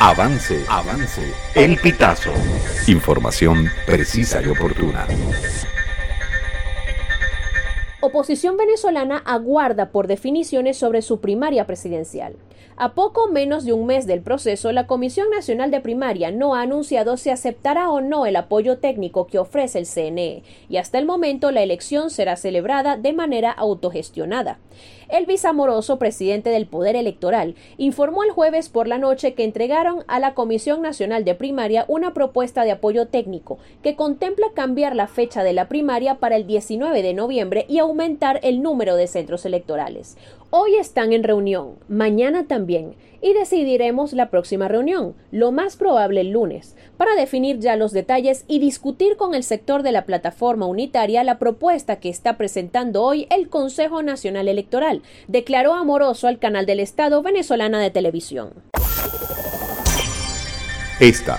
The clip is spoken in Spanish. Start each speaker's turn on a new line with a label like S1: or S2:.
S1: Avance, avance. El pitazo. Información precisa y oportuna.
S2: Oposición venezolana aguarda por definiciones sobre su primaria presidencial. A poco menos de un mes del proceso, la Comisión Nacional de Primaria no ha anunciado si aceptará o no el apoyo técnico que ofrece el CNE, y hasta el momento la elección será celebrada de manera autogestionada. El Amoroso, presidente del Poder Electoral, informó el jueves por la noche que entregaron a la Comisión Nacional de Primaria una propuesta de apoyo técnico que contempla cambiar la fecha de la primaria para el 19 de noviembre y aumentar el número de centros electorales. Hoy están en reunión, mañana también, y decidiremos la próxima reunión, lo más probable el lunes, para definir ya los detalles y discutir con el sector de la plataforma unitaria la propuesta que está presentando hoy el Consejo Nacional Electoral, declaró Amoroso al canal del Estado venezolana de televisión.
S1: Esta